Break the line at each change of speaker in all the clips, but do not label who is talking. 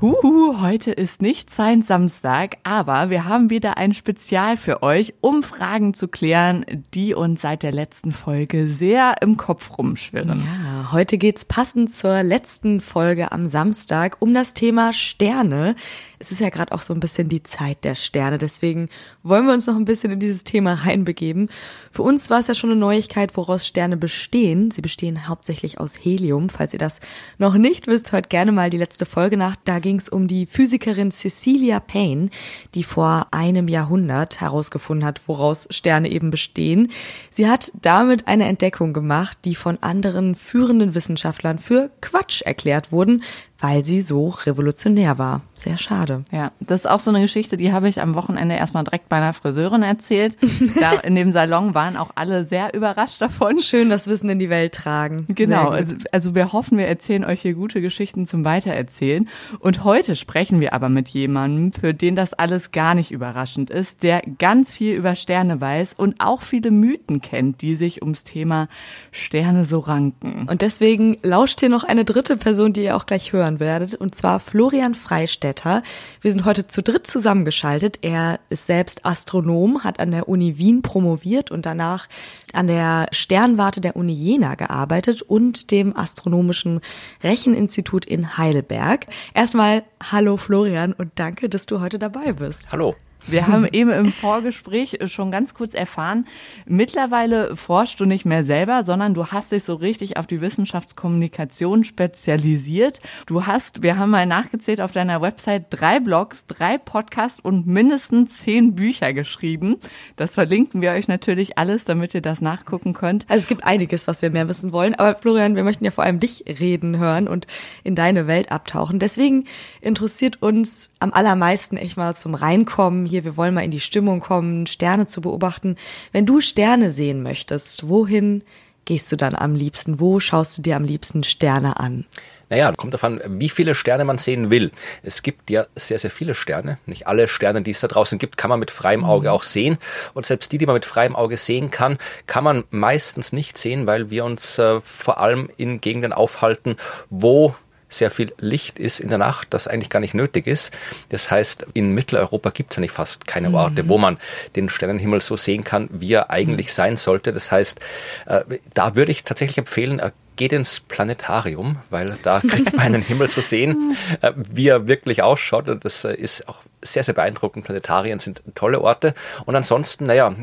Huhu, heute ist nicht sein Samstag, aber wir haben wieder ein Spezial für euch, um Fragen zu klären, die uns seit der letzten Folge sehr im Kopf rumschwirren.
Ja, heute geht's passend zur letzten Folge am Samstag um das Thema Sterne. Es ist ja gerade auch so ein bisschen die Zeit der Sterne, deswegen wollen wir uns noch ein bisschen in dieses Thema reinbegeben. Für uns war es ja schon eine Neuigkeit, woraus Sterne bestehen. Sie bestehen hauptsächlich aus Helium. Falls ihr das noch nicht wisst, hört gerne mal die letzte Folge nach. Da ging es um die Physikerin Cecilia Payne, die vor einem Jahrhundert herausgefunden hat, woraus Sterne eben bestehen. Sie hat damit eine Entdeckung gemacht, die von anderen führenden Wissenschaftlern für Quatsch erklärt wurden, weil sie so revolutionär war. Sehr schade.
Ja, das ist auch so eine Geschichte, die habe ich am Wochenende erstmal direkt bei einer Friseurin erzählt. Da in dem Salon waren auch alle sehr überrascht davon.
Schön das Wissen in die Welt tragen.
Genau, also, also wir hoffen, wir erzählen euch hier gute Geschichten zum Weitererzählen. Und heute sprechen wir aber mit jemandem, für den das alles gar nicht überraschend ist, der ganz viel über Sterne weiß und auch viele Mythen kennt, die sich ums Thema Sterne so ranken.
Und deswegen lauscht hier noch eine dritte Person, die ihr auch gleich hören werdet, und zwar Florian Freistetter. Wir sind heute zu dritt zusammengeschaltet. Er ist selbst Astronom, hat an der Uni Wien promoviert und danach an der Sternwarte der Uni Jena gearbeitet und dem Astronomischen Recheninstitut in Heidelberg. Erstmal hallo Florian und danke, dass du heute dabei bist.
Hallo.
Wir haben eben im Vorgespräch schon ganz kurz erfahren, mittlerweile forschst du nicht mehr selber, sondern du hast dich so richtig auf die Wissenschaftskommunikation spezialisiert. Du hast, wir haben mal nachgezählt auf deiner Website, drei Blogs, drei Podcasts und mindestens zehn Bücher geschrieben. Das verlinken wir euch natürlich alles, damit ihr das nachgucken könnt.
Also es gibt einiges, was wir mehr wissen wollen, aber Florian, wir möchten ja vor allem dich reden hören und in deine Welt abtauchen. Deswegen interessiert uns am allermeisten echt mal zum Reinkommen hier, wir wollen mal in die Stimmung kommen, Sterne zu beobachten. Wenn du Sterne sehen möchtest, wohin gehst du dann am liebsten? Wo schaust du dir am liebsten Sterne an?
Naja, kommt davon, wie viele Sterne man sehen will. Es gibt ja sehr, sehr viele Sterne. Nicht alle Sterne, die es da draußen gibt, kann man mit freiem Auge mhm. auch sehen. Und selbst die, die man mit freiem Auge sehen kann, kann man meistens nicht sehen, weil wir uns äh, vor allem in Gegenden aufhalten, wo sehr viel Licht ist in der Nacht, das eigentlich gar nicht nötig ist. Das heißt, in Mitteleuropa gibt es eigentlich fast keine Orte, mhm. wo man den Sternenhimmel so sehen kann, wie er eigentlich mhm. sein sollte. Das heißt, äh, da würde ich tatsächlich empfehlen, äh, geht ins Planetarium, weil da kriegt man einen Himmel zu sehen, äh, wie er wirklich ausschaut. Und das ist auch sehr, sehr beeindruckend. Planetarien sind tolle Orte. Und ansonsten, naja,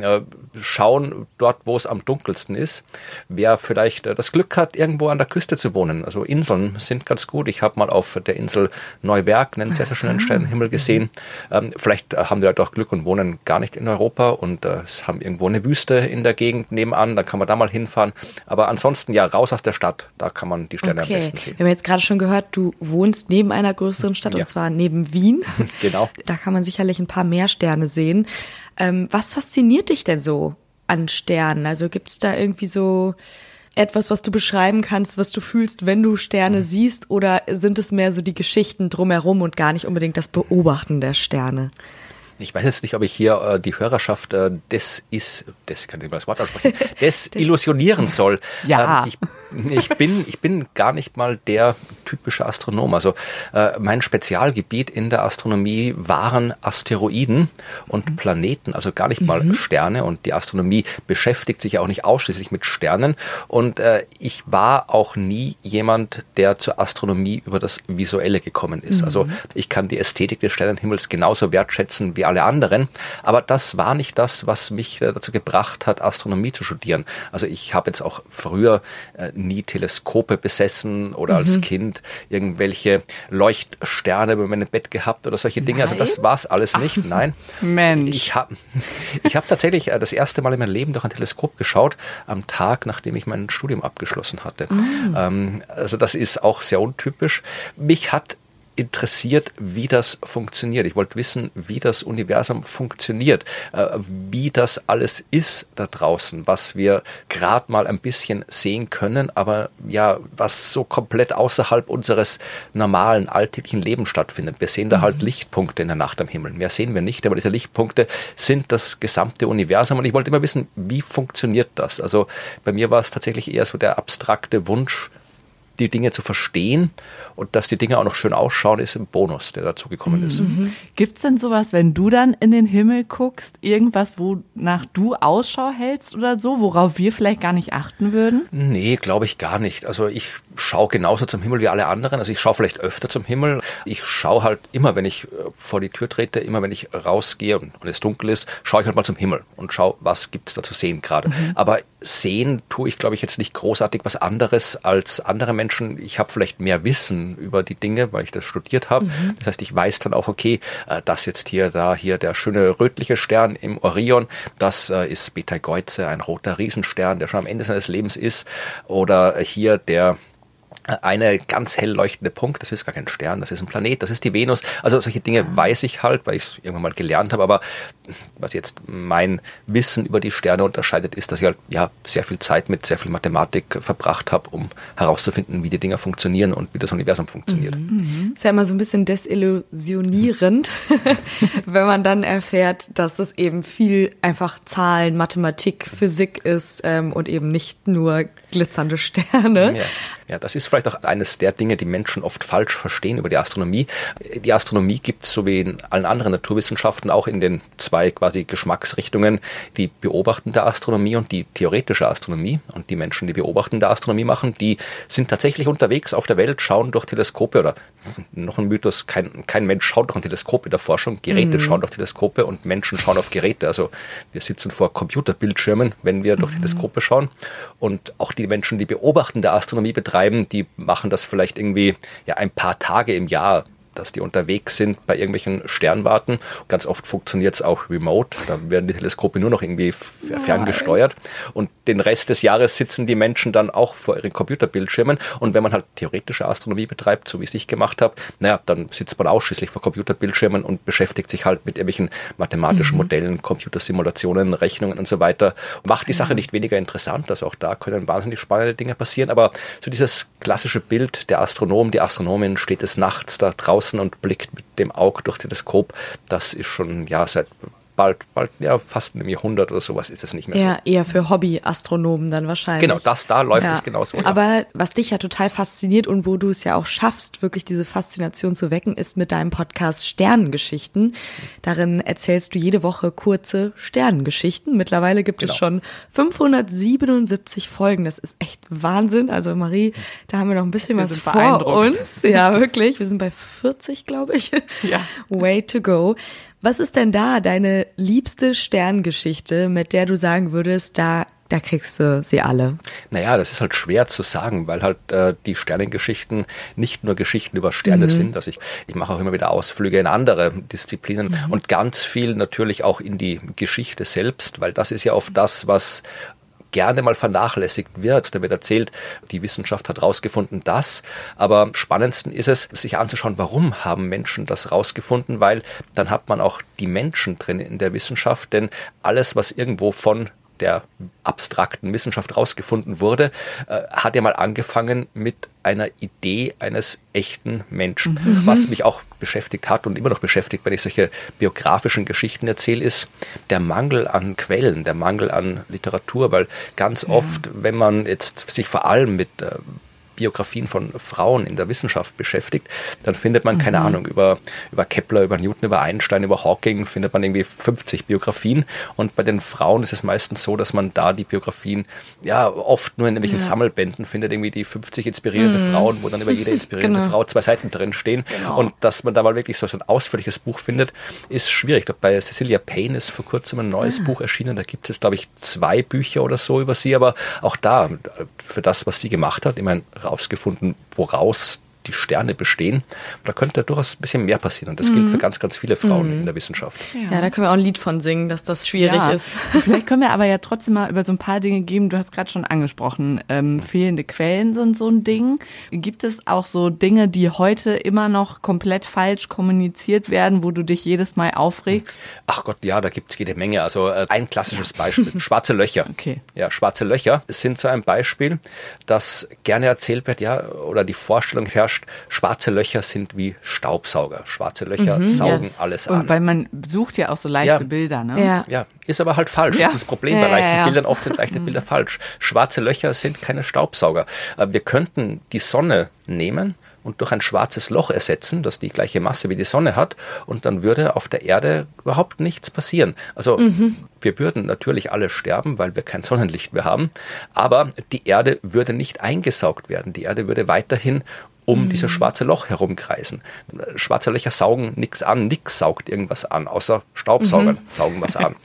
schauen dort, wo es am dunkelsten ist. Wer vielleicht äh, das Glück hat, irgendwo an der Küste zu wohnen. Also Inseln sind ganz gut. Ich habe mal auf der Insel Neuwerk einen sehr, sehr schönen Sternenhimmel gesehen. Ähm, vielleicht äh, haben die Leute auch Glück und wohnen gar nicht in Europa und äh, haben irgendwo eine Wüste in der Gegend nebenan. Dann kann man da mal hinfahren. Aber ansonsten, ja, raus aus der Stadt. Da kann man die Sterne okay. am besten sehen.
Wir haben jetzt gerade schon gehört, du wohnst neben einer größeren Stadt ja. und zwar neben Wien.
genau.
Da kann man sicherlich ein paar mehr Sterne sehen. Ähm, was fasziniert dich denn so an Sternen? Also gibt es da irgendwie so etwas, was du beschreiben kannst, was du fühlst, wenn du Sterne siehst? Oder sind es mehr so die Geschichten drumherum und gar nicht unbedingt das Beobachten der Sterne?
Ich weiß jetzt nicht, ob ich hier äh, die Hörerschaft äh, des ist, des kann ich mal das Wort aussprechen, desillusionieren soll.
Ja.
Ähm, ich, ich, bin, ich bin gar nicht mal der typische Astronom. Also äh, mein Spezialgebiet in der Astronomie waren Asteroiden und mhm. Planeten, also gar nicht mal mhm. Sterne. Und die Astronomie beschäftigt sich ja auch nicht ausschließlich mit Sternen. Und äh, ich war auch nie jemand, der zur Astronomie über das Visuelle gekommen ist. Also mhm. Also ich kann die Ästhetik des Sternenhimmels genauso wertschätzen wie alle anderen. Aber das war nicht das, was mich äh, dazu gebracht hat, Astronomie zu studieren. Also ich habe jetzt auch früher äh, nie Teleskope besessen oder mhm. als Kind irgendwelche Leuchtsterne über meinem Bett gehabt oder solche Dinge. Nein? Also das war es alles nicht. Ach, Nein.
Mensch.
Ich habe ich hab tatsächlich äh, das erste Mal in meinem Leben durch ein Teleskop geschaut, am Tag, nachdem ich mein Studium abgeschlossen hatte. Mhm. Also das ist auch sehr untypisch. Mich hat interessiert, wie das funktioniert. Ich wollte wissen, wie das Universum funktioniert, äh, wie das alles ist da draußen, was wir gerade mal ein bisschen sehen können, aber ja, was so komplett außerhalb unseres normalen alltäglichen Lebens stattfindet. Wir sehen da halt mhm. Lichtpunkte in der Nacht am Himmel. Mehr sehen wir nicht, aber diese Lichtpunkte sind das gesamte Universum und ich wollte immer wissen, wie funktioniert das? Also bei mir war es tatsächlich eher so der abstrakte Wunsch, die Dinge zu verstehen und dass die Dinge auch noch schön ausschauen, ist ein Bonus, der dazugekommen ist.
Mhm. Gibt es denn sowas, wenn du dann in den Himmel guckst, irgendwas, wonach du Ausschau hältst oder so, worauf wir vielleicht gar nicht achten würden?
Nee, glaube ich gar nicht. Also ich schaue genauso zum Himmel wie alle anderen. Also ich schaue vielleicht öfter zum Himmel. Ich schaue halt immer, wenn ich äh, vor die Tür trete, immer wenn ich rausgehe und, und es dunkel ist, schaue ich halt mal zum Himmel und schaue, was gibt es da zu sehen gerade. Mhm. Aber sehen tue ich, glaube ich, jetzt nicht großartig was anderes als andere Menschen. Ich habe vielleicht mehr Wissen über die Dinge, weil ich das studiert habe. Mhm. Das heißt, ich weiß dann auch, okay, äh, das jetzt hier, da hier der schöne rötliche Stern im Orion, das äh, ist Betelgeuse, ein roter Riesenstern, der schon am Ende seines Lebens ist. Oder hier der eine ganz hell leuchtende Punkt, das ist gar kein Stern, das ist ein Planet, das ist die Venus. Also solche Dinge weiß ich halt, weil ich es irgendwann mal gelernt habe, aber was jetzt mein Wissen über die Sterne unterscheidet, ist, dass ich halt ja sehr viel Zeit mit sehr viel Mathematik verbracht habe, um herauszufinden, wie die Dinge funktionieren und wie das Universum funktioniert. Mhm.
mhm. Ist ja immer so ein bisschen desillusionierend, wenn man dann erfährt, dass es eben viel einfach Zahlen, Mathematik, Physik ist ähm, und eben nicht nur glitzernde Sterne.
Ja. Ja, das ist vielleicht auch eines der Dinge, die Menschen oft falsch verstehen über die Astronomie. Die Astronomie gibt es so wie in allen anderen Naturwissenschaften auch in den zwei quasi Geschmacksrichtungen, die beobachtende Astronomie und die theoretische Astronomie. Und die Menschen, die beobachtende Astronomie machen, die sind tatsächlich unterwegs auf der Welt, schauen durch Teleskope oder noch ein Mythos, kein, kein Mensch schaut durch ein Teleskop in der Forschung, Geräte mhm. schauen durch Teleskope und Menschen schauen auf Geräte. Also wir sitzen vor Computerbildschirmen, wenn wir durch mhm. Teleskope schauen. Und auch die Menschen, die beobachtende Astronomie betreiben, betreiben, die machen das vielleicht irgendwie ja ein paar Tage im Jahr dass die unterwegs sind bei irgendwelchen Sternwarten. Ganz oft funktioniert es auch remote. Da werden die Teleskope nur noch irgendwie ferngesteuert. Und den Rest des Jahres sitzen die Menschen dann auch vor ihren Computerbildschirmen. Und wenn man halt theoretische Astronomie betreibt, so wie ich es gemacht habe, naja, dann sitzt man ausschließlich vor Computerbildschirmen und beschäftigt sich halt mit irgendwelchen mathematischen mhm. Modellen, Computersimulationen, Rechnungen und so weiter. Macht die Sache nicht weniger interessant. Also auch da können wahnsinnig spannende Dinge passieren. Aber so dieses klassische Bild, der Astronom, die Astronomin steht des Nachts da draußen draußen und blickt mit dem Auge durch Teleskop. Das ist schon ja seit bald, bald, ja, fast einem Jahrhundert oder sowas ist es nicht mehr
ja,
so.
Eher für Hobbyastronomen dann wahrscheinlich.
Genau, das, da läuft ja. es genauso.
Ja. Aber was dich ja total fasziniert und wo du es ja auch schaffst, wirklich diese Faszination zu wecken, ist mit deinem Podcast Sternengeschichten. Darin erzählst du jede Woche kurze Sternengeschichten. Mittlerweile gibt genau. es schon 577 Folgen. Das ist echt Wahnsinn. Also Marie, da haben wir noch ein bisschen wir was vor uns. Ja, wirklich. Wir sind bei 40, glaube ich. Ja. Way to go. Was ist denn da deine liebste Sterngeschichte, mit der du sagen würdest, da da kriegst du sie alle?
Naja, das ist halt schwer zu sagen, weil halt äh, die Sternengeschichten nicht nur Geschichten über Sterne mhm. sind. Also ich, ich mache auch immer wieder Ausflüge in andere Disziplinen mhm. und ganz viel natürlich auch in die Geschichte selbst, weil das ist ja oft das, was gerne mal vernachlässigt wird. Da wird erzählt, die Wissenschaft hat herausgefunden das. Aber spannendsten ist es, sich anzuschauen, warum haben Menschen das herausgefunden, weil dann hat man auch die Menschen drin in der Wissenschaft, denn alles, was irgendwo von der abstrakten Wissenschaft rausgefunden wurde, äh, hat ja mal angefangen mit einer Idee eines echten Menschen. Mhm. Was mich auch beschäftigt hat und immer noch beschäftigt, wenn ich solche biografischen Geschichten erzähle, ist der Mangel an Quellen, der Mangel an Literatur, weil ganz ja. oft, wenn man jetzt sich vor allem mit äh, Biografien von Frauen in der Wissenschaft beschäftigt, dann findet man, keine mhm. Ahnung, über, über Kepler, über Newton, über Einstein, über Hawking, findet man irgendwie 50 Biografien. Und bei den Frauen ist es meistens so, dass man da die Biografien ja oft nur in irgendwelchen ja. Sammelbänden findet, irgendwie die 50 inspirierende mhm. Frauen, wo dann über jede inspirierende genau. Frau zwei Seiten drin stehen. Genau. Und dass man da mal wirklich so ein ausführliches Buch findet, ist schwierig. Ich glaube, bei Cecilia Payne ist vor kurzem ein neues ah. Buch erschienen. Da gibt es, glaube ich, zwei Bücher oder so über sie, aber auch da, für das, was sie gemacht hat, ich meine, rausgefunden, woraus die Sterne bestehen. Da könnte durchaus ein bisschen mehr passieren. Und das mhm. gilt für ganz, ganz viele Frauen mhm. in der Wissenschaft.
Ja. ja. da können wir auch ein Lied von singen, dass das schwierig ja. ist.
Vielleicht können wir aber ja trotzdem mal über so ein paar Dinge geben. Du hast gerade schon angesprochen, ähm, fehlende Quellen sind so ein Ding. Gibt es auch so Dinge, die heute immer noch komplett falsch kommuniziert werden, wo du dich jedes Mal aufregst?
Ach Gott, ja, da gibt es jede Menge. Also äh, ein klassisches Beispiel, schwarze Löcher.
Okay.
Ja, schwarze Löcher sind so ein Beispiel, das gerne erzählt wird, ja, oder die Vorstellung herrscht, falsch. Schwarze Löcher sind wie Staubsauger. Schwarze Löcher mhm, saugen yes. alles an.
Und weil man sucht ja auch so leichte ja. Bilder, ne?
Ja. ja, ist aber halt falsch. Ja. Das ist das Problem bei leichten Bildern. Oft sind leichte Bilder falsch. Schwarze Löcher sind keine Staubsauger. Äh, wir könnten die Sonne nehmen und durch ein schwarzes Loch ersetzen, das die gleiche Masse wie die Sonne hat, und dann würde auf der Erde überhaupt nichts passieren. Also mhm. wir würden natürlich alle sterben, weil wir kein Sonnenlicht mehr haben, aber die Erde würde nicht eingesaugt werden. Die Erde würde weiterhin um mhm. dieses schwarze Loch herumkreisen. Schwarze Löcher saugen nichts an, nichts saugt irgendwas an, außer Staubsaugern mhm. saugen was an.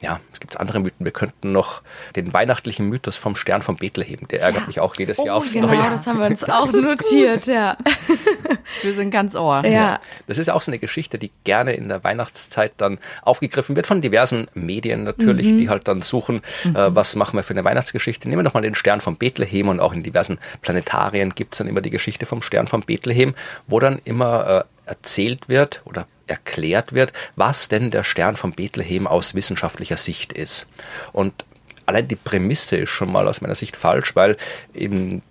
Ja, es gibt andere Mythen. Wir könnten noch den weihnachtlichen Mythos vom Stern von Bethlehem, der ärgert ja. mich auch jedes Jahr oh, aufs
genau,
Neue.
Genau, das haben wir uns auch notiert, ja.
Wir sind ganz ohr.
Ja. ja. Das ist auch so eine Geschichte, die gerne in der Weihnachtszeit dann aufgegriffen wird von diversen Medien natürlich, mhm. die halt dann suchen, äh, mhm. äh, was machen wir für eine Weihnachtsgeschichte. Nehmen wir doch mal den Stern von Bethlehem und auch in diversen Planetarien gibt es dann immer die Geschichte vom Stern von Bethlehem, wo dann immer äh, erzählt wird oder erklärt wird, was denn der Stern von Bethlehem aus wissenschaftlicher Sicht ist. Und allein die Prämisse ist schon mal aus meiner Sicht falsch, weil in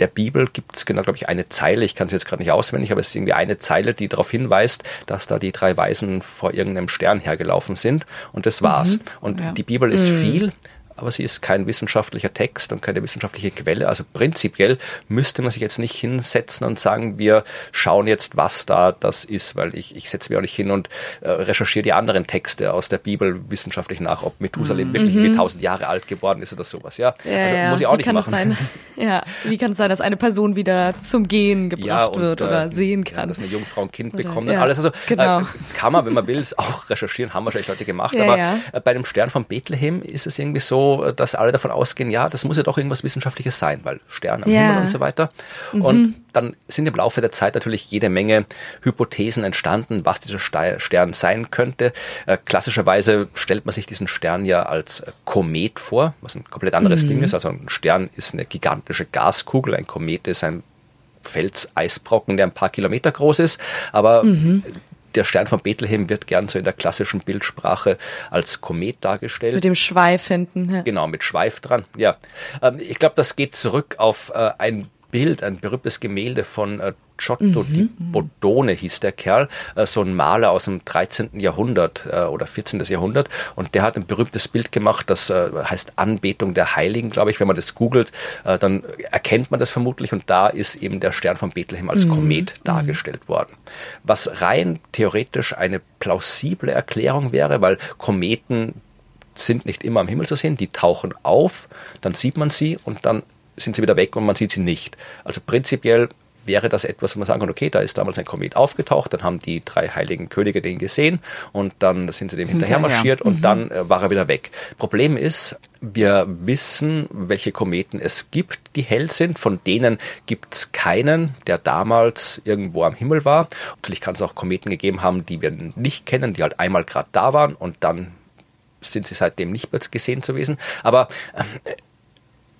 der Bibel gibt es genau, glaube ich, eine Zeile, ich kann es jetzt gerade nicht auswendig, aber es ist irgendwie eine Zeile, die darauf hinweist, dass da die drei Weisen vor irgendeinem Stern hergelaufen sind und das war's. Mhm. Und ja. die Bibel ist mhm. viel, aber sie ist kein wissenschaftlicher Text und keine wissenschaftliche Quelle. Also prinzipiell müsste man sich jetzt nicht hinsetzen und sagen, wir schauen jetzt, was da das ist, weil ich, ich setze mich auch nicht hin und äh, recherchiere die anderen Texte aus der Bibel wissenschaftlich nach, ob Methusalem mhm. wirklich wie tausend Jahre alt geworden ist oder sowas. Ja,
ja also ja. muss ich auch wie nicht kann machen. Ja, wie kann es sein, dass eine Person wieder zum Gehen gebracht ja, und, wird oder äh, sehen kann? Ja,
dass eine Jungfrau ein Kind bekommt und alles. Also genau. äh, kann man, wenn man will, auch recherchieren, haben wahrscheinlich Leute gemacht. aber äh, bei dem Stern von Bethlehem ist es irgendwie so, dass alle davon ausgehen, ja, das muss ja doch irgendwas Wissenschaftliches sein, weil Stern am. Himmel und so weiter. Mhm. Dann sind im Laufe der Zeit natürlich jede Menge Hypothesen entstanden, was dieser Stern sein könnte. Äh, klassischerweise stellt man sich diesen Stern ja als Komet vor, was ein komplett anderes mhm. Ding ist. Also ein Stern ist eine gigantische Gaskugel, ein Komet ist ein Felseisbrocken, der ein paar Kilometer groß ist. Aber mhm der Stern von Bethlehem wird gern so in der klassischen Bildsprache als Komet dargestellt.
Mit dem Schweif hinten.
Ja. Genau, mit Schweif dran. Ja, ähm, ich glaube, das geht zurück auf äh, ein Bild, ein berühmtes Gemälde von äh, Giotto mhm. di Bodone hieß der Kerl, äh, so ein Maler aus dem 13. Jahrhundert äh, oder 14. Jahrhundert. Und der hat ein berühmtes Bild gemacht, das äh, heißt Anbetung der Heiligen, glaube ich. Wenn man das googelt, dann erkennt man das vermutlich. Und da ist eben der Stern von Bethlehem als mhm. Komet mhm. dargestellt worden. Was rein theoretisch eine plausible Erklärung wäre, weil Kometen sind nicht immer am Himmel zu sehen, die tauchen auf, dann sieht man sie und dann sind sie wieder weg und man sieht sie nicht. Also prinzipiell wäre das etwas, wo man sagen kann, okay, da ist damals ein Komet aufgetaucht, dann haben die drei heiligen Könige den gesehen und dann sind sie dem hinterher marschiert ja, ja. und mhm. dann äh, war er wieder weg. Problem ist, wir wissen, welche Kometen es gibt, die hell sind. Von denen gibt es keinen, der damals irgendwo am Himmel war. Natürlich kann es auch Kometen gegeben haben, die wir nicht kennen, die halt einmal gerade da waren und dann sind sie seitdem nicht mehr gesehen zu gewesen. Aber äh,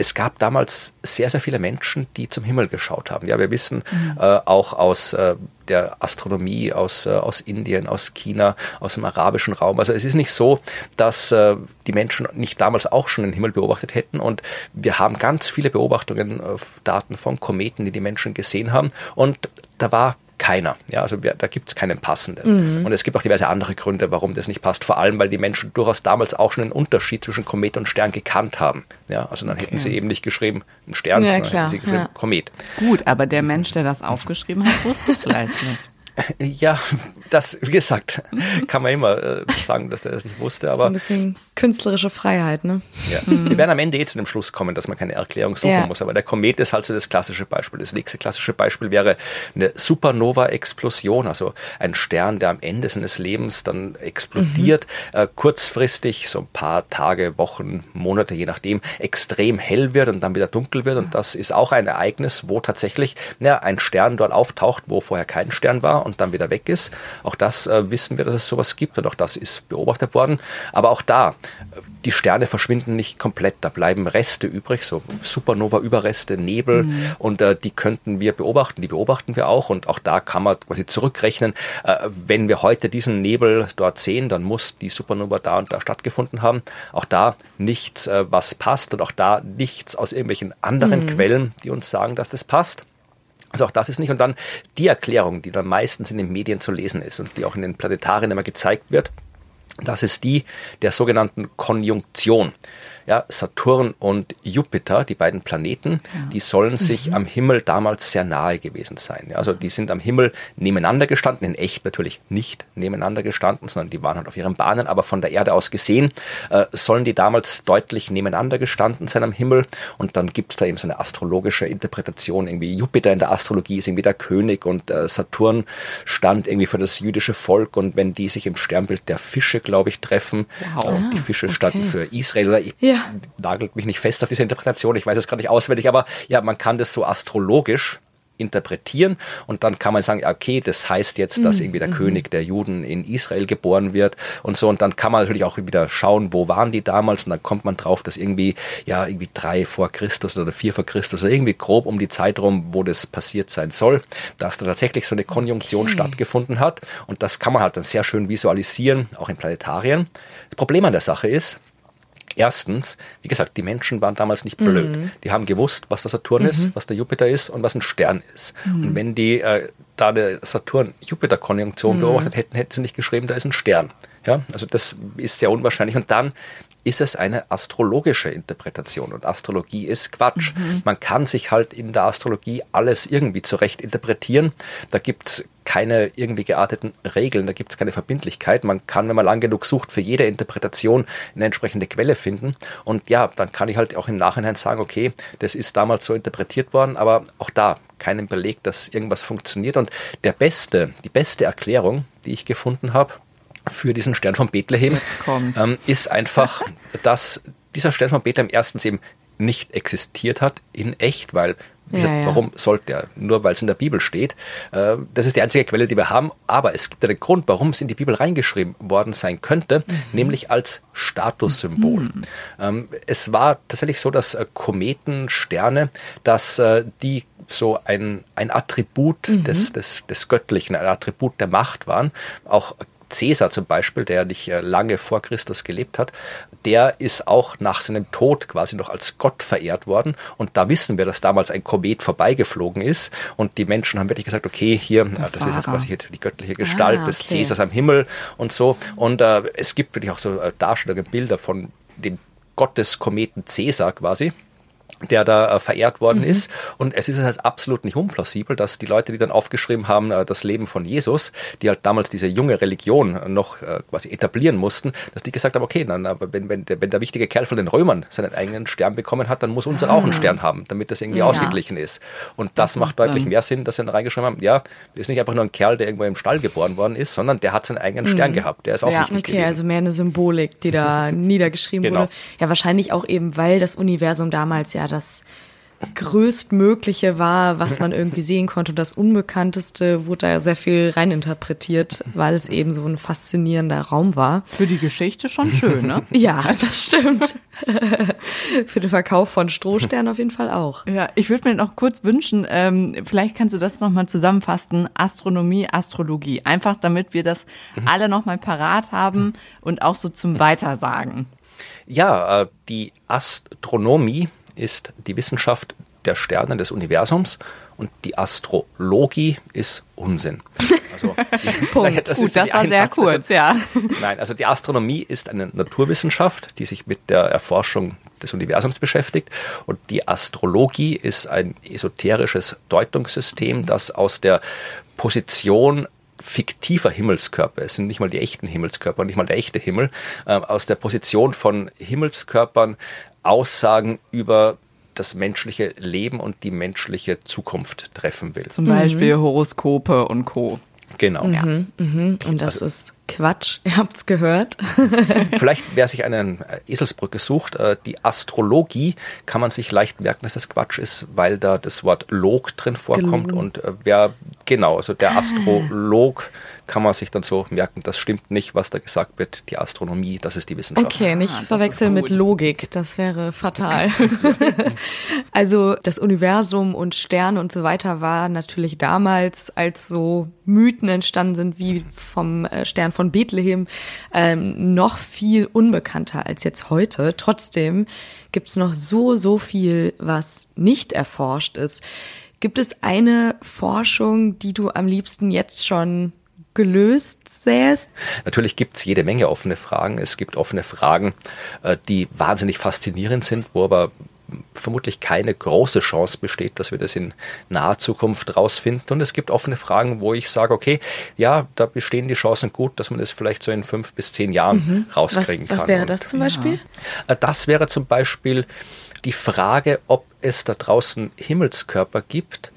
es gab damals sehr, sehr viele Menschen, die zum Himmel geschaut haben. Ja, wir wissen mhm. äh, auch aus äh, der Astronomie aus, äh, aus Indien, aus China, aus dem arabischen Raum. Also es ist nicht so, dass äh, die Menschen nicht damals auch schon den Himmel beobachtet hätten. Und wir haben ganz viele Beobachtungen, äh, Daten von Kometen, die die Menschen gesehen haben. Und da war keiner. Ja, also wir, da gibt es keinen passenden. Mhm. Und es gibt auch diverse andere Gründe, warum das nicht passt. Vor allem, weil die Menschen durchaus damals auch schon einen Unterschied zwischen Komet und Stern gekannt haben. Ja, also dann okay. hätten sie eben nicht geschrieben ein Stern, ja, sondern klar. hätten sie geschrieben ja. Komet.
Gut, aber der Mensch, der das aufgeschrieben hat, wusste es vielleicht nicht.
Ja, das, wie gesagt, kann man immer äh, sagen, dass der das nicht wusste. Aber so
ein bisschen künstlerische Freiheit, ne?
Ja. Mhm. Wir werden am Ende eh zu dem Schluss kommen, dass man keine Erklärung suchen ja. muss. Aber der Komet ist halt so das klassische Beispiel. Das nächste klassische Beispiel wäre eine Supernova-Explosion, also ein Stern, der am Ende seines Lebens dann explodiert, mhm. äh, kurzfristig, so ein paar Tage, Wochen, Monate, je nachdem, extrem hell wird und dann wieder dunkel wird. Und das ist auch ein Ereignis, wo tatsächlich ja, ein Stern dort auftaucht, wo vorher kein Stern war und dann wieder weg ist. Auch das äh, wissen wir, dass es sowas gibt und auch das ist beobachtet worden. Aber auch da, die Sterne verschwinden nicht komplett, da bleiben Reste übrig, so Supernova-Überreste, Nebel mhm. und äh, die könnten wir beobachten, die beobachten wir auch und auch da kann man quasi zurückrechnen, äh, wenn wir heute diesen Nebel dort sehen, dann muss die Supernova da und da stattgefunden haben. Auch da nichts, äh, was passt und auch da nichts aus irgendwelchen anderen mhm. Quellen, die uns sagen, dass das passt. Also auch das ist nicht. Und dann die Erklärung, die dann meistens in den Medien zu lesen ist und die auch in den Planetarien immer gezeigt wird, das ist die der sogenannten Konjunktion ja, Saturn und Jupiter, die beiden Planeten, ja. die sollen sich mhm. am Himmel damals sehr nahe gewesen sein. Ja, also die sind am Himmel nebeneinander gestanden, in echt natürlich nicht nebeneinander gestanden, sondern die waren halt auf ihren Bahnen, aber von der Erde aus gesehen äh, sollen die damals deutlich nebeneinander gestanden sein am Himmel. Und dann gibt es da eben so eine astrologische Interpretation, irgendwie Jupiter in der Astrologie ist irgendwie der König und äh, Saturn stand irgendwie für das jüdische Volk und wenn die sich im Sternbild der Fische, glaube ich, treffen, wow. die Fische okay. standen für Israel oder ja. Nagelt mich nicht fest auf diese Interpretation, ich weiß es gerade nicht auswendig, aber ja, man kann das so astrologisch interpretieren und dann kann man sagen, okay, das heißt jetzt, dass mhm. irgendwie der mhm. König der Juden in Israel geboren wird und so und dann kann man natürlich auch wieder schauen, wo waren die damals und dann kommt man drauf, dass irgendwie ja irgendwie drei vor Christus oder vier vor Christus oder irgendwie grob um die Zeit rum, wo das passiert sein soll, dass da tatsächlich so eine Konjunktion okay. stattgefunden hat und das kann man halt dann sehr schön visualisieren, auch in Planetarien. Das Problem an der Sache ist, Erstens, wie gesagt, die Menschen waren damals nicht blöd. Mhm. Die haben gewusst, was der Saturn mhm. ist, was der Jupiter ist und was ein Stern ist. Mhm. Und wenn die äh, da eine Saturn-Jupiter-Konjunktion mhm. beobachtet hätten, hätten sie nicht geschrieben, da ist ein Stern. Ja, also das ist sehr unwahrscheinlich. Und dann ist es eine astrologische Interpretation. Und Astrologie ist Quatsch. Mhm. Man kann sich halt in der Astrologie alles irgendwie zurecht interpretieren. Da gibt's keine irgendwie gearteten Regeln, da gibt's keine Verbindlichkeit. Man kann, wenn man lang genug sucht, für jede Interpretation eine entsprechende Quelle finden. Und ja, dann kann ich halt auch im Nachhinein sagen, okay, das ist damals so interpretiert worden, aber auch da keinen Beleg, dass irgendwas funktioniert. Und der beste, die beste Erklärung, die ich gefunden habe, für diesen Stern von Bethlehem ähm, ist einfach, dass dieser Stern von Bethlehem erstens eben nicht existiert hat in echt, weil ja, ja. warum sollte er? Nur weil es in der Bibel steht. Äh, das ist die einzige Quelle, die wir haben. Aber es gibt einen Grund, warum es in die Bibel reingeschrieben worden sein könnte, mhm. nämlich als Statussymbol. Mhm. Ähm, es war tatsächlich so, dass äh, Kometen, Sterne, dass äh, die so ein, ein Attribut mhm. des, des, des Göttlichen, ein Attribut der Macht waren. Auch Cäsar zum Beispiel, der nicht äh, lange vor Christus gelebt hat, der ist auch nach seinem Tod quasi noch als Gott verehrt worden. Und da wissen wir, dass damals ein Komet vorbeigeflogen ist. Und die Menschen haben wirklich gesagt, okay, hier, das, das ist jetzt quasi die göttliche Gestalt ah, okay. des Cäsars am Himmel und so. Und äh, es gibt wirklich auch so äh, Darstellungen, Bilder von dem Gotteskometen Cäsar quasi der da äh, verehrt worden mhm. ist. Und es ist halt absolut nicht unplausibel, dass die Leute, die dann aufgeschrieben haben, äh, das Leben von Jesus, die halt damals diese junge Religion noch äh, quasi etablieren mussten, dass die gesagt haben, okay, dann, aber wenn, wenn, der, wenn der wichtige Kerl von den Römern seinen eigenen Stern bekommen hat, dann muss unser ah. auch einen Stern haben, damit das irgendwie ja. ausgeglichen ist. Und das, das macht deutlich Sinn. mehr Sinn, dass sie dann reingeschrieben haben, ja, ist nicht einfach nur ein Kerl, der irgendwo im Stall geboren worden ist, sondern der hat seinen eigenen mhm. Stern gehabt. Der ist auch ja, wichtig okay, gewesen.
also mehr eine Symbolik, die da niedergeschrieben genau. wurde. Ja, wahrscheinlich auch eben, weil das Universum damals ja das größtmögliche war, was man irgendwie sehen konnte. Das Unbekannteste wurde da sehr viel reininterpretiert, weil es eben so ein faszinierender Raum war.
Für die Geschichte schon schön, ne?
ja, das stimmt. Für den Verkauf von Strohsternen auf jeden Fall auch.
Ja, ich würde mir noch kurz wünschen, ähm, vielleicht kannst du das nochmal zusammenfassen. Astronomie, Astrologie. Einfach damit wir das alle nochmal parat haben und auch so zum Weitersagen.
Ja, äh, die Astronomie ist die Wissenschaft der Sterne des Universums und die Astrologie ist Unsinn.
Also, Punkt. Das, Gut, das war sehr kurz, ja.
Nein, also die Astronomie ist eine Naturwissenschaft, die sich mit der Erforschung des Universums beschäftigt und die Astrologie ist ein esoterisches Deutungssystem, das aus der Position fiktiver Himmelskörper, es sind nicht mal die echten Himmelskörper, nicht mal der echte Himmel, äh, aus der Position von Himmelskörpern Aussagen über das menschliche Leben und die menschliche Zukunft treffen will.
Zum Beispiel mhm. Horoskope und Co.
Genau. Mhm,
ja. Mhm. Und das also, ist Quatsch, ihr habt's gehört.
Vielleicht, wer sich eine Eselsbrücke sucht, äh, die Astrologie kann man sich leicht merken, dass das Quatsch ist, weil da das Wort Log drin vorkommt genau. und äh, wer, genau, also der Astrolog kann man sich dann so merken, das stimmt nicht, was da gesagt wird. Die Astronomie, das ist die Wissenschaft.
Okay, nicht ah, verwechseln mit Logik, das wäre fatal. also das Universum und Sterne und so weiter war natürlich damals, als so Mythen entstanden sind, wie vom äh, Stern von Bethlehem, ähm, noch viel unbekannter als jetzt heute. Trotzdem gibt es noch so, so viel, was nicht erforscht ist. Gibt es eine Forschung, die du am liebsten jetzt schon gelöst sähst?
Natürlich gibt es jede Menge offene Fragen. Es gibt offene Fragen, äh, die wahnsinnig faszinierend sind, wo aber vermutlich keine große Chance besteht, dass wir das in naher Zukunft rausfinden. Und es gibt offene Fragen, wo ich sage, okay, ja, da bestehen die Chancen gut, dass man das vielleicht so in fünf bis zehn Jahren mhm. rauskriegen
was,
kann.
Was wäre das zum Beispiel?
Äh, das wäre zum Beispiel die Frage, ob es da draußen Himmelskörper gibt,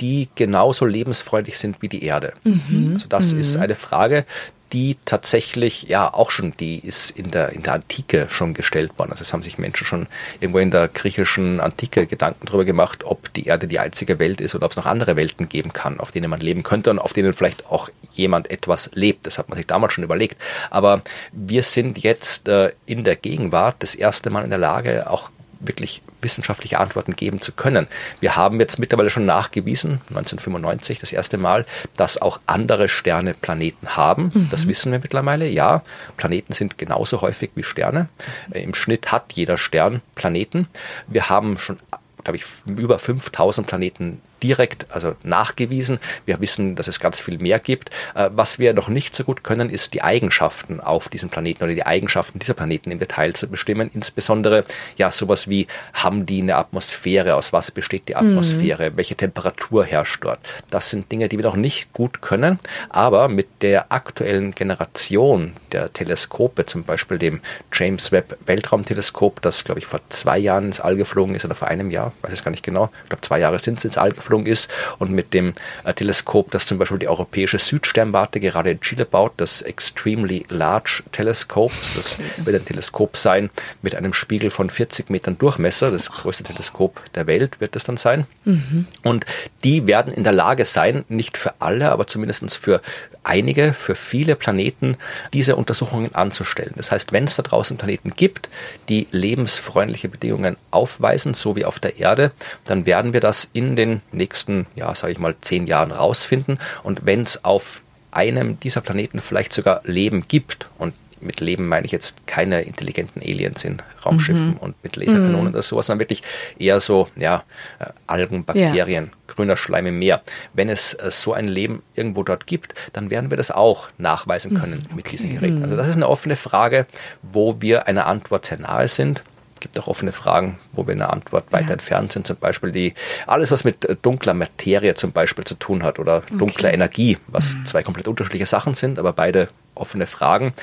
die genauso lebensfreundlich sind wie die Erde. Mhm. Also das mhm. ist eine Frage, die tatsächlich ja auch schon, die ist in der, in der Antike schon gestellt worden. Also es haben sich Menschen schon irgendwo in der griechischen Antike Gedanken darüber gemacht, ob die Erde die einzige Welt ist oder ob es noch andere Welten geben kann, auf denen man leben könnte und auf denen vielleicht auch jemand etwas lebt. Das hat man sich damals schon überlegt. Aber wir sind jetzt äh, in der Gegenwart das erste Mal in der Lage, auch wirklich wissenschaftliche Antworten geben zu können. Wir haben jetzt mittlerweile schon nachgewiesen, 1995 das erste Mal, dass auch andere Sterne Planeten haben. Mhm. Das wissen wir mittlerweile. Ja, Planeten sind genauso häufig wie Sterne. Im Schnitt hat jeder Stern Planeten. Wir haben schon glaube ich, über 5000 Planeten direkt, also nachgewiesen. Wir wissen, dass es ganz viel mehr gibt. Äh, was wir noch nicht so gut können, ist die Eigenschaften auf diesem Planeten oder die Eigenschaften dieser Planeten im Detail zu bestimmen. Insbesondere ja sowas wie, haben die eine Atmosphäre? Aus was besteht die Atmosphäre? Mhm. Welche Temperatur herrscht dort? Das sind Dinge, die wir noch nicht gut können. Aber mit der aktuellen Generation der Teleskope, zum Beispiel dem James Webb Weltraumteleskop, das glaube ich vor zwei Jahren ins All geflogen ist oder vor einem Jahr, weiß es gar nicht genau. Ich glaube zwei Jahre sind es ins All geflogen Auslösung ist und mit dem äh, Teleskop, das zum Beispiel die europäische Südsternwarte gerade in Chile baut, das Extremely Large Telescope. Das wird ein Teleskop sein mit einem Spiegel von 40 Metern Durchmesser. Das größte Teleskop der Welt wird es dann sein. Mhm. Und die werden in der Lage sein, nicht für alle, aber zumindest für einige, für viele Planeten diese Untersuchungen anzustellen. Das heißt, wenn es da draußen Planeten gibt, die lebensfreundliche Bedingungen aufweisen, so wie auf der Erde, dann werden wir das in den nächsten, ja, sage ich mal, zehn Jahren rausfinden. Und wenn es auf einem dieser Planeten vielleicht sogar Leben gibt und mit Leben meine ich jetzt keine intelligenten Aliens in Raumschiffen mhm. und mit Laserkanonen mhm. oder sowas, sondern wirklich eher so, ja, äh, Algen, Bakterien, ja. grüner Schleim im Meer. Wenn es äh, so ein Leben irgendwo dort gibt, dann werden wir das auch nachweisen können okay. mit diesen Geräten. Also das ist eine offene Frage, wo wir einer Antwort sehr nahe sind gibt auch offene Fragen, wo wir eine Antwort weiter ja. entfernt sind. Zum Beispiel die, alles, was mit dunkler Materie zum Beispiel zu tun hat oder dunkler okay. Energie, was mhm. zwei komplett unterschiedliche Sachen sind, aber beide offene Fragen.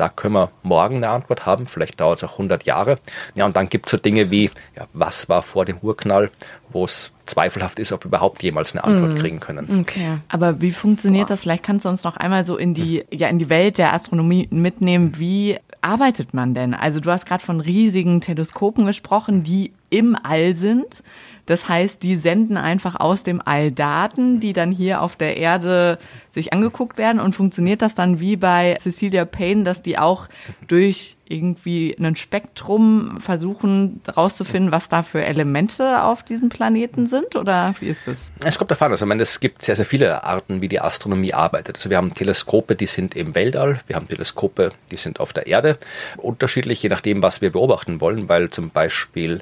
Da können wir morgen eine Antwort haben, vielleicht dauert es auch 100 Jahre. Ja, und dann gibt es so Dinge wie, ja, was war vor dem Urknall, wo es zweifelhaft ist, ob wir überhaupt jemals eine Antwort mm. kriegen können.
Okay. Aber wie funktioniert Boah. das? Vielleicht kannst du uns noch einmal so in die, ja, in die Welt der Astronomie mitnehmen. Wie arbeitet man denn? Also du hast gerade von riesigen Teleskopen gesprochen, die im All sind. Das heißt, die senden einfach aus dem All Daten, die dann hier auf der Erde sich angeguckt werden. Und funktioniert das dann wie bei Cecilia Payne, dass die auch durch irgendwie ein Spektrum versuchen rauszufinden, was da für Elemente auf diesem Planeten sind? Oder wie ist es?
Es kommt davon. Also, ich meine, es gibt sehr, sehr viele Arten, wie die Astronomie arbeitet. Also, wir haben Teleskope, die sind im Weltall. Wir haben Teleskope, die sind auf der Erde. Unterschiedlich, je nachdem, was wir beobachten wollen, weil zum Beispiel,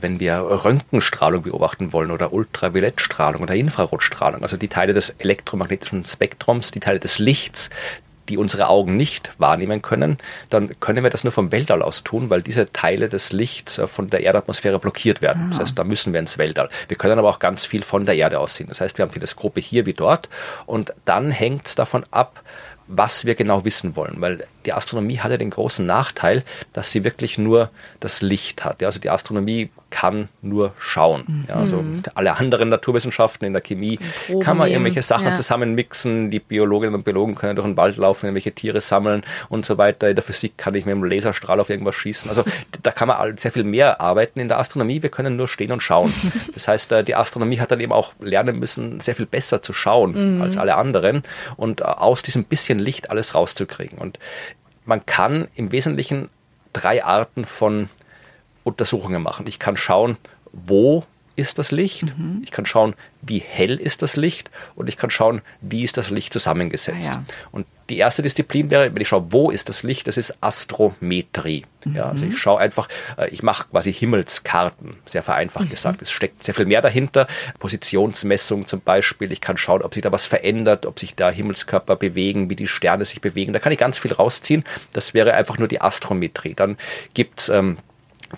wenn wir Röntgenstrahlung beobachten wollen oder Ultraviolettstrahlung oder Infrarotstrahlung, also die Teile des elektromagnetischen Spektrums, die Teile des Lichts, die unsere Augen nicht wahrnehmen können, dann können wir das nur vom Weltall aus tun, weil diese Teile des Lichts äh, von der Erdatmosphäre blockiert werden. Ah. Das heißt, da müssen wir ins Weltall. Wir können aber auch ganz viel von der Erde aus sehen. Das heißt, wir haben Teleskope hier wie dort und dann hängt es davon ab, was wir genau wissen wollen, weil die Astronomie hat ja den großen Nachteil, dass sie wirklich nur das Licht hat. Ja, also die Astronomie kann nur schauen. Ja, also mhm. alle anderen Naturwissenschaften in der Chemie Proben kann man irgendwelche Sachen ja. zusammenmixen. Die Biologinnen und Biologen können durch den Wald laufen, irgendwelche Tiere sammeln und so weiter. In der Physik kann ich mit dem Laserstrahl auf irgendwas schießen. Also da kann man sehr viel mehr arbeiten. In der Astronomie, wir können nur stehen und schauen. Das heißt, äh, die Astronomie hat dann eben auch lernen müssen, sehr viel besser zu schauen mhm. als alle anderen und äh, aus diesem bisschen Licht alles rauszukriegen. Und man kann im Wesentlichen drei Arten von Untersuchungen machen. Ich kann schauen, wo ist das Licht, mhm. ich kann schauen, wie hell ist das Licht und ich kann schauen, wie ist das Licht zusammengesetzt. Ah, ja. Und die erste Disziplin wäre, wenn ich schaue, wo ist das Licht, das ist Astrometrie. Mhm. Ja, also ich schaue einfach, äh, ich mache quasi Himmelskarten, sehr vereinfacht mhm. gesagt. Es steckt sehr viel mehr dahinter. Positionsmessung zum Beispiel. Ich kann schauen, ob sich da was verändert, ob sich da Himmelskörper bewegen, wie die Sterne sich bewegen. Da kann ich ganz viel rausziehen. Das wäre einfach nur die Astrometrie. Dann gibt's ähm,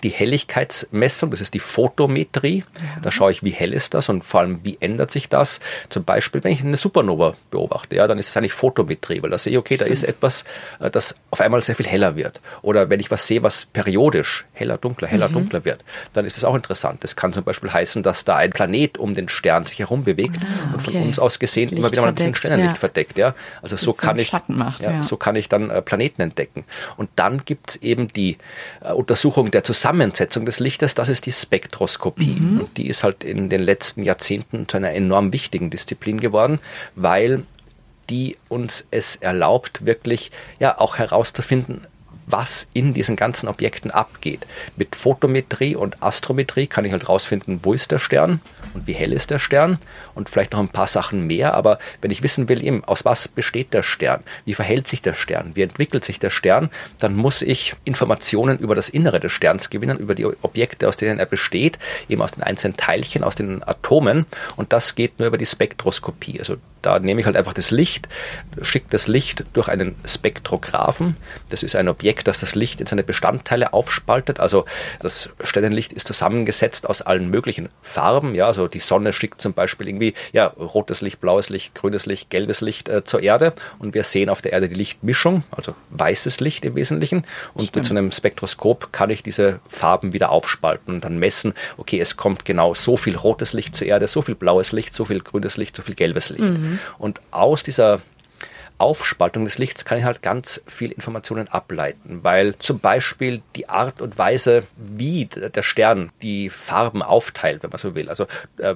die Helligkeitsmessung, das ist die Photometrie. Ja. Da schaue ich, wie hell ist das und vor allem, wie ändert sich das. Zum Beispiel, wenn ich eine Supernova beobachte, ja, dann ist es eigentlich Photometrie, weil da sehe ich, okay, da ist etwas, äh, das auf einmal sehr viel heller wird. Oder wenn ich was sehe, was periodisch heller, dunkler, heller, mhm. dunkler wird, dann ist das auch interessant. Das kann zum Beispiel heißen, dass da ein Planet um den Stern sich herum bewegt ah, okay. und von uns aus gesehen immer wieder mal ein bisschen Sternenlicht ja. verdeckt. Ja. Also so kann ich,
macht,
ja, ja. so kann ich dann äh, Planeten entdecken. Und dann gibt es eben die äh, Untersuchung der Zusammenhänge Zusammensetzung des Lichtes, das ist die Spektroskopie. Mhm. Und die ist halt in den letzten Jahrzehnten zu einer enorm wichtigen Disziplin geworden, weil die uns es erlaubt, wirklich ja auch herauszufinden, was in diesen ganzen Objekten abgeht. Mit Photometrie und Astrometrie kann ich halt rausfinden, wo ist der Stern und wie hell ist der Stern und vielleicht noch ein paar Sachen mehr. Aber wenn ich wissen will, eben, aus was besteht der Stern, wie verhält sich der Stern, wie entwickelt sich der Stern, dann muss ich Informationen über das Innere des Sterns gewinnen, über die Objekte, aus denen er besteht, eben aus den einzelnen Teilchen, aus den Atomen. Und das geht nur über die Spektroskopie. Also da nehme ich halt einfach das Licht, schicke das Licht durch einen Spektrographen. Das ist ein Objekt, das das Licht in seine Bestandteile aufspaltet. Also das Sternenlicht ist zusammengesetzt aus allen möglichen Farben. Ja, also die Sonne schickt zum Beispiel irgendwie ja, rotes Licht, blaues Licht, grünes Licht, gelbes Licht äh, zur Erde. Und wir sehen auf der Erde die Lichtmischung, also weißes Licht im Wesentlichen. Und Stimmt. mit so einem Spektroskop kann ich diese Farben wieder aufspalten und dann messen, okay, es kommt genau so viel rotes Licht zur Erde, so viel blaues Licht, so viel grünes Licht, so viel gelbes Licht. Mhm. Und aus dieser Aufspaltung des Lichts kann ich halt ganz viel Informationen ableiten, weil zum Beispiel die Art und Weise, wie der Stern die Farben aufteilt, wenn man so will, also äh,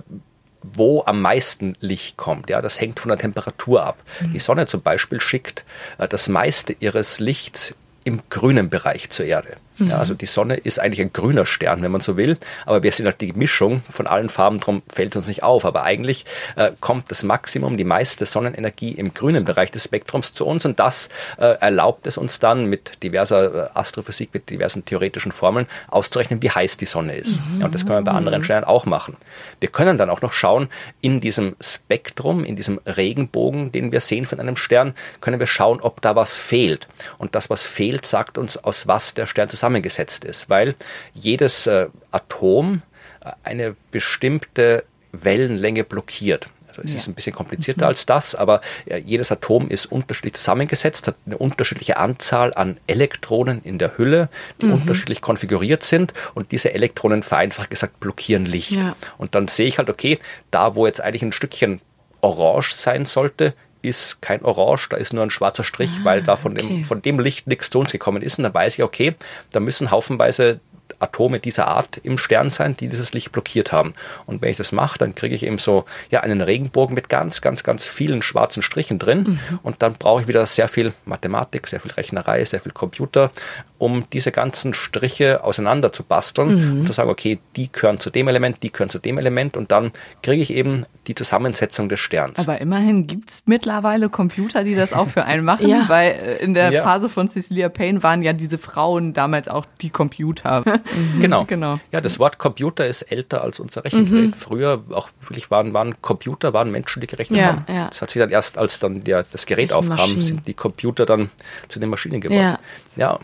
wo am meisten Licht kommt. Ja, das hängt von der Temperatur ab. Mhm. Die Sonne zum Beispiel schickt äh, das meiste ihres Lichts im grünen Bereich zur Erde. Mhm. Ja, also die Sonne ist eigentlich ein grüner Stern, wenn man so will, aber wir sind halt die Mischung von allen Farben, darum fällt uns nicht auf. Aber eigentlich äh, kommt das Maximum, die meiste Sonnenenergie im grünen Bereich des Spektrums zu uns und das äh, erlaubt es uns dann mit diverser äh, Astrophysik, mit diversen theoretischen Formeln auszurechnen, wie heiß die Sonne ist. Mhm. Ja, und das können wir bei anderen Sternen auch machen. Wir können dann auch noch schauen, in diesem Spektrum, in diesem Regenbogen, den wir sehen von einem Stern, können wir schauen, ob da was fehlt. Und das, was fehlt, sagt uns, aus was der Stern zusammen zusammengesetzt ist, weil jedes äh, Atom äh, eine bestimmte Wellenlänge blockiert. Also es ja. ist ein bisschen komplizierter mhm. als das, aber ja, jedes Atom ist unterschiedlich zusammengesetzt, hat eine unterschiedliche Anzahl an Elektronen in der Hülle, die mhm. unterschiedlich konfiguriert sind und diese Elektronen vereinfacht gesagt blockieren Licht. Ja. Und dann sehe ich halt, okay, da wo jetzt eigentlich ein Stückchen orange sein sollte, ist kein Orange, da ist nur ein schwarzer Strich, ah, weil da von, okay. dem, von dem Licht nichts zu uns gekommen ist. Und dann weiß ich, okay, da müssen haufenweise Atome dieser Art im Stern sein, die dieses Licht blockiert haben. Und wenn ich das mache, dann kriege ich eben so ja, einen Regenbogen mit ganz, ganz, ganz vielen schwarzen Strichen drin. Mhm. Und dann brauche ich wieder sehr viel Mathematik, sehr viel Rechnerei, sehr viel Computer, um diese ganzen Striche auseinander zu basteln mhm. und zu sagen, okay, die gehören zu dem Element, die gehören zu dem Element. Und dann kriege ich eben die Zusammensetzung des Sterns.
Aber immerhin gibt es mittlerweile Computer, die das auch für einen machen, ja. weil äh, in der ja. Phase von Cecilia Payne waren ja diese Frauen damals auch die Computer.
Mhm. Genau. genau. Ja, das Wort Computer ist älter als unser Rechengerät. Mhm. Früher auch wirklich waren, waren Computer, waren Menschen, die gerechnet ja, haben. Ja. Das hat sich dann erst, als dann der, das Gerät aufkam, sind die Computer dann zu den Maschinen geworden. Ja. ja.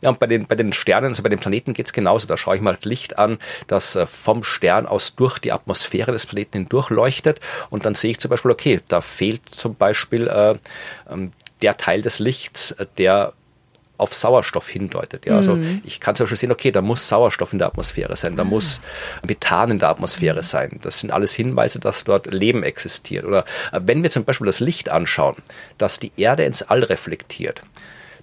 Ja, und bei den, bei den Sternen, also bei den Planeten geht es genauso. Da schaue ich mal Licht an, das äh, vom Stern aus durch die Atmosphäre des Planeten hindurch leuchtet. Und dann sehe ich zum Beispiel, okay, da fehlt zum Beispiel äh, ähm, der Teil des Lichts, äh, der auf Sauerstoff hindeutet. Ja, also mhm. ich kann zum Beispiel sehen, okay, da muss Sauerstoff in der Atmosphäre sein, da mhm. muss Methan in der Atmosphäre mhm. sein. Das sind alles Hinweise, dass dort Leben existiert. Oder äh, wenn wir zum Beispiel das Licht anschauen, das die Erde ins All reflektiert,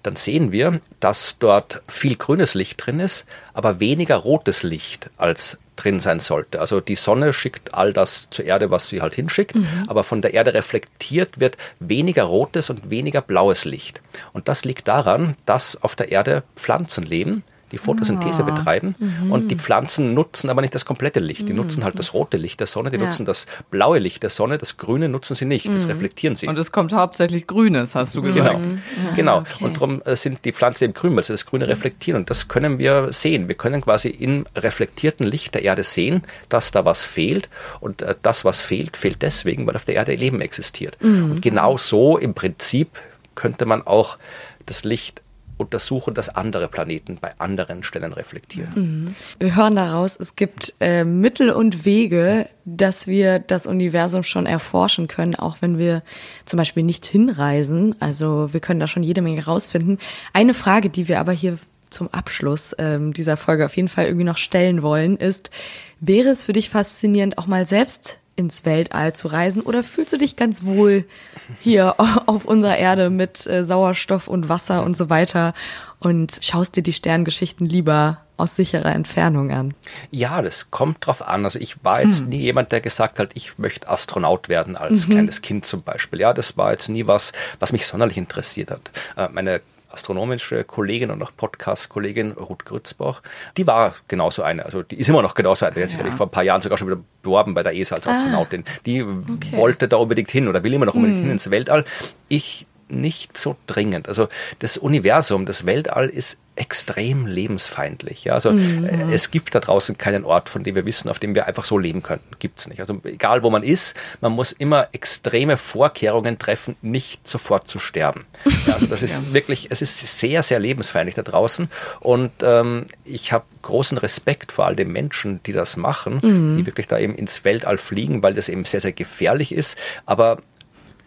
dann sehen wir, dass dort viel grünes Licht drin ist, aber weniger rotes Licht als drin sein sollte. Also die Sonne schickt all das zur Erde, was sie halt hinschickt, mhm. aber von der Erde reflektiert wird weniger rotes und weniger blaues Licht. Und das liegt daran, dass auf der Erde Pflanzen leben, die Photosynthese
Ah.
betreiben.
Mhm.
Und die Pflanzen nutzen aber nicht das komplette Licht. Die nutzen halt das rote Licht der Sonne, die
Ja.
nutzen das blaue Licht der Sonne, das grüne nutzen sie nicht,
Mhm.
das reflektieren sie.
Und es kommt hauptsächlich Grünes, hast du gesagt.
Genau, genau.
Ah, okay.
Und darum äh, sind die Pflanzen eben grün, weil sie das Grüne reflektieren. Und das können wir sehen. Wir können quasi im reflektierten Licht der Erde sehen, dass da was fehlt. Und äh, das, was fehlt, fehlt deswegen, weil auf der Erde Leben existiert. Und genau so im Prinzip könnte man auch das Licht untersuchen, das andere Planeten bei anderen Stellen reflektieren.
Wir hören daraus, es gibt äh, Mittel und Wege, dass wir das Universum schon erforschen können, auch wenn wir zum Beispiel nicht hinreisen. Also wir können da schon jede Menge rausfinden. Eine Frage, die wir aber hier zum Abschluss ähm, dieser Folge auf jeden Fall irgendwie noch stellen wollen, ist, wäre es für dich faszinierend, auch mal selbst ins Weltall zu reisen oder fühlst du dich ganz wohl hier auf unserer Erde mit äh, Sauerstoff und Wasser und so weiter und schaust dir die Sterngeschichten lieber aus sicherer Entfernung an?
Ja, das kommt drauf an. Also ich war jetzt nie jemand, der gesagt hat, ich möchte Astronaut werden als kleines Kind zum Beispiel. Ja, das war jetzt nie was, was mich sonderlich interessiert hat. Äh, meine astronomische Kollegin und auch Podcast-Kollegin Ruth Grützbach, die war genauso eine. Also die ist immer noch genauso eine. Die hat sich
Ja.
vor ein paar Jahren sogar schon wieder beworben bei der ESA als Astronautin. Die wollte da unbedingt hin oder will immer noch unbedingt hin ins Weltall. Ich nicht so dringend. Also das Universum, das Weltall ist extrem lebensfeindlich. Ja? Also äh, es gibt da draußen keinen Ort, von dem wir wissen, auf dem wir einfach so leben könnten. Gibt's nicht. Also egal wo man ist, man muss immer extreme Vorkehrungen treffen, nicht sofort zu sterben. Ja, also das ist wirklich, es ist sehr, sehr lebensfeindlich da draußen. Und ähm, ich habe großen Respekt vor all den Menschen, die das machen, die wirklich da eben ins Weltall fliegen, weil das eben sehr, sehr gefährlich ist. Aber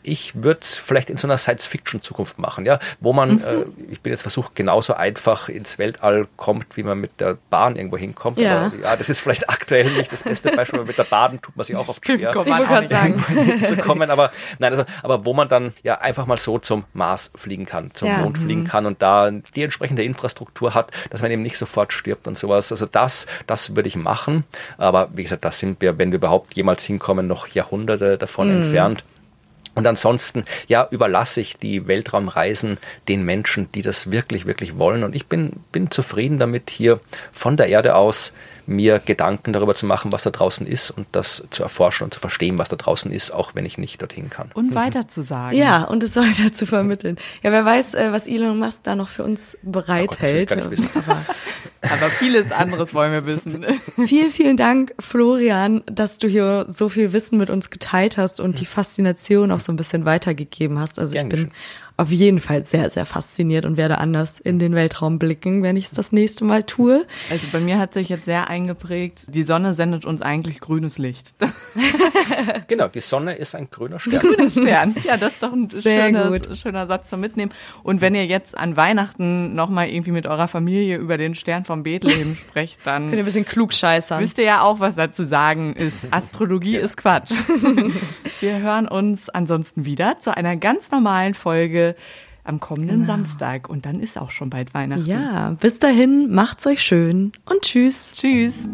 ich würde es vielleicht in so einer Science-Fiction-Zukunft machen, ja, wo man, äh, ich bin jetzt versucht, genauso einfach ins Weltall kommt, wie man mit der Bahn irgendwo hinkommt.
Ja.
Aber ja, das ist vielleicht aktuell nicht das beste Beispiel, weil mit der Bahn tut man sich auch oft schwer zu kommen, aber nein, also, aber wo man dann ja einfach mal so zum Mars fliegen kann, zum
Ja.
Mond fliegen kann und da die entsprechende Infrastruktur hat, dass man eben nicht sofort stirbt und sowas. Also das, das würde ich machen. Aber wie gesagt, da sind wir, wenn wir überhaupt jemals hinkommen, noch Jahrhunderte davon entfernt. Und ansonsten, ja, überlasse ich die Weltraumreisen den Menschen, die das wirklich, wirklich wollen. Und ich bin, bin zufrieden damit, hier von der Erde aus mir Gedanken darüber zu machen, was da draußen ist und das zu erforschen und zu verstehen, was da draußen ist, auch wenn ich nicht dorthin kann.
Und weiter zu sagen.
Ja, und es weiter zu vermitteln. Ja, wer weiß, äh, was Elon Musk da noch für uns
Oh
bereithält. Aber
Aber vieles anderes wollen wir wissen.
vielen, vielen Dank, Florian, dass du hier so viel Wissen mit uns geteilt hast und die Faszination auch so ein bisschen weitergegeben hast. Also
Gern
ich bin. Auf jeden Fall sehr, sehr fasziniert und werde anders in den Weltraum blicken, wenn ich es das nächste Mal tue.
Also bei mir hat sich jetzt sehr eingeprägt, die Sonne sendet uns eigentlich grünes Licht.
Genau, die Sonne ist ein grüner Stern.
Stern. Ja, das ist doch ein
Sehr
schönes, schöner Satz zum Mitnehmen. Und wenn ihr jetzt an Weihnachten nochmal irgendwie mit eurer Familie über den Stern von Bethlehem sprecht, dann
Könnt ihr ein bisschen klug scheißern.
wisst ihr ja auch, was da zu sagen ist. Astrologie ist Quatsch. Wir hören uns ansonsten wieder zu einer ganz normalen Folge am kommenden Samstag. Und dann ist auch schon bald Weihnachten.
Ja, bis dahin, macht's euch schön und tschüss.
Tschüss.